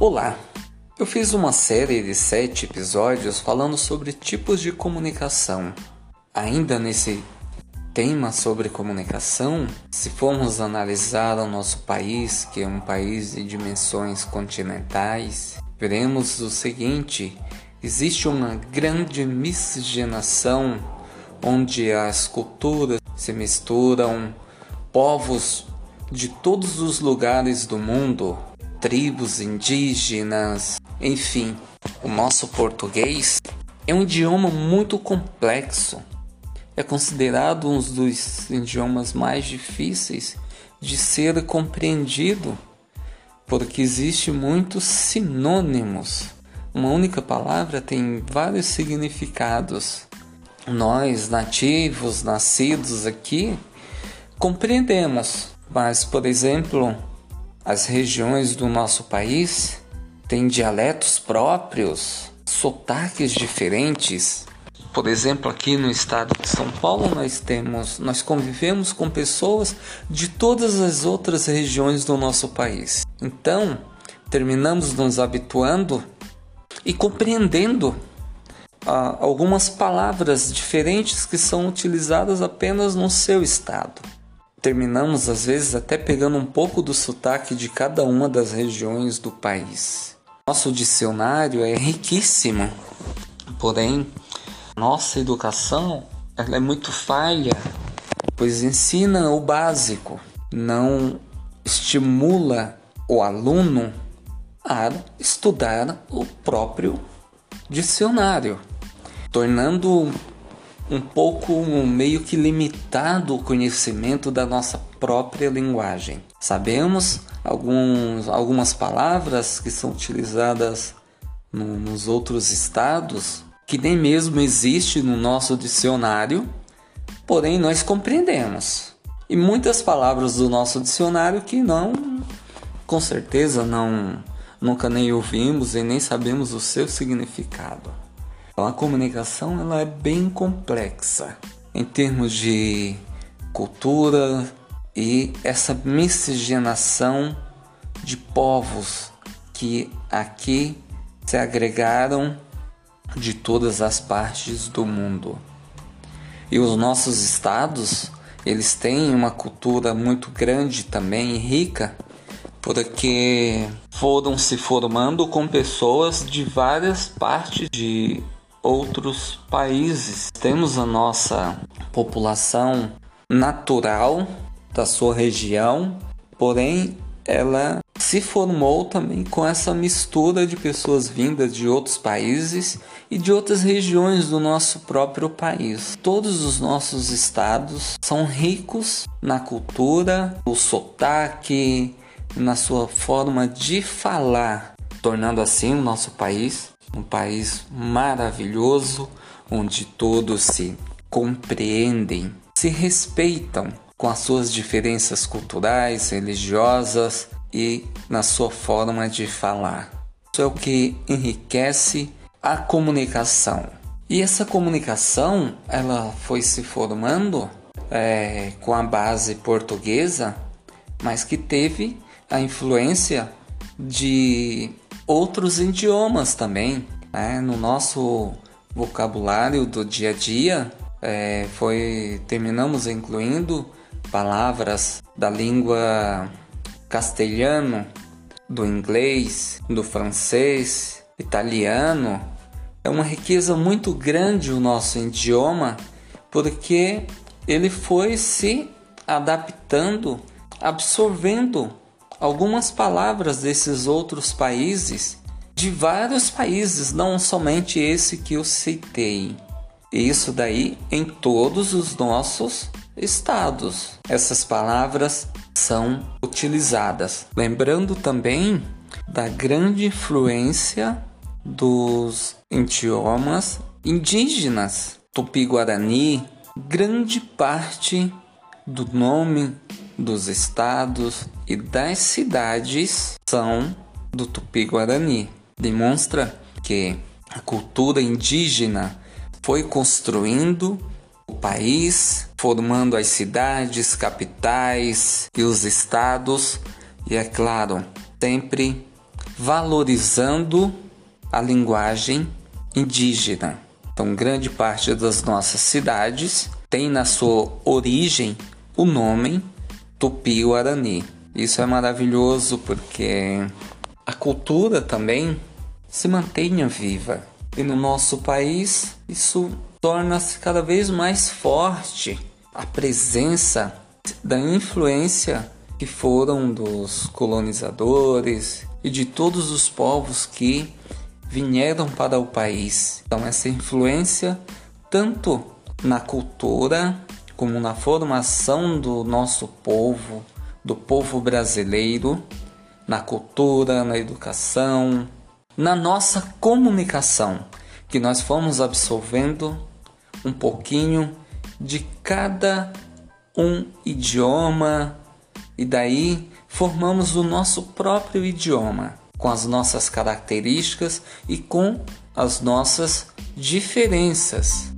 Olá! Eu fiz uma série de sete episódios falando sobre tipos de comunicação. Ainda nesse tema sobre comunicação, se formos analisar o nosso país, que é um país de dimensões continentais, veremos o seguinte: existe uma grande miscigenação onde as culturas se misturam, povos de todos os lugares do mundo tribos indígenas, enfim. O nosso português é um idioma muito complexo. É considerado um dos idiomas mais difíceis de ser compreendido, porque existe muitos sinônimos. Uma única palavra tem vários significados. Nós, nativos, nascidos aqui, compreendemos, mas, por exemplo, as regiões do nosso país têm dialetos próprios, sotaques diferentes. Por exemplo, aqui no estado de São Paulo nós temos, nós convivemos com pessoas de todas as outras regiões do nosso país. Então, terminamos nos habituando e compreendendo ah, algumas palavras diferentes que são utilizadas apenas no seu estado. Terminamos às vezes até pegando um pouco do sotaque de cada uma das regiões do país. Nosso dicionário é riquíssimo, porém nossa educação ela é muito falha, pois ensina o básico, não estimula o aluno a estudar o próprio dicionário, tornando um pouco meio que limitado o conhecimento da nossa própria linguagem. Sabemos alguns, algumas palavras que são utilizadas no, nos outros estados que nem mesmo existe no nosso dicionário, porém nós compreendemos. E muitas palavras do nosso dicionário que não, com certeza não, nunca nem ouvimos e nem sabemos o seu significado. Então a comunicação ela é bem complexa em termos de cultura e essa miscigenação de povos que aqui se agregaram de todas as partes do mundo. E os nossos estados, eles têm uma cultura muito grande também rica, porque foram se formando com pessoas de várias partes de outros países. Temos a nossa população natural da sua região, porém ela se formou também com essa mistura de pessoas vindas de outros países e de outras regiões do nosso próprio país. Todos os nossos estados são ricos na cultura, o sotaque, na sua forma de falar, tornando assim o nosso país um país maravilhoso onde todos se compreendem, se respeitam com as suas diferenças culturais, religiosas e na sua forma de falar. Isso é o que enriquece a comunicação. E essa comunicação ela foi se formando é, com a base portuguesa, mas que teve a influência de outros idiomas também. Né? No nosso vocabulário do dia a dia, é, foi terminamos incluindo palavras da língua castelhano, do inglês, do francês, italiano. É uma riqueza muito grande o nosso idioma, porque ele foi se adaptando, absorvendo algumas palavras desses outros países, de vários países, não somente esse que eu citei. Isso daí em todos os nossos estados. Essas palavras são utilizadas. Lembrando também da grande influência dos idiomas indígenas, tupi-guarani, grande parte do nome dos estados e das cidades são do Tupi-Guarani. Demonstra que a cultura indígena foi construindo o país, formando as cidades, capitais e os estados, e é claro, sempre valorizando a linguagem indígena. Então, grande parte das nossas cidades tem na sua origem o nome Tupi-Guarani. Isso é maravilhoso porque a cultura também se mantenha viva. E no nosso país, isso torna-se cada vez mais forte a presença da influência que foram dos colonizadores e de todos os povos que vieram para o país. Então, essa influência, tanto na cultura como na formação do nosso povo, do povo brasileiro, na cultura, na educação, na nossa comunicação, que nós fomos absorvendo um pouquinho de cada um idioma e daí formamos o nosso próprio idioma, com as nossas características e com as nossas diferenças.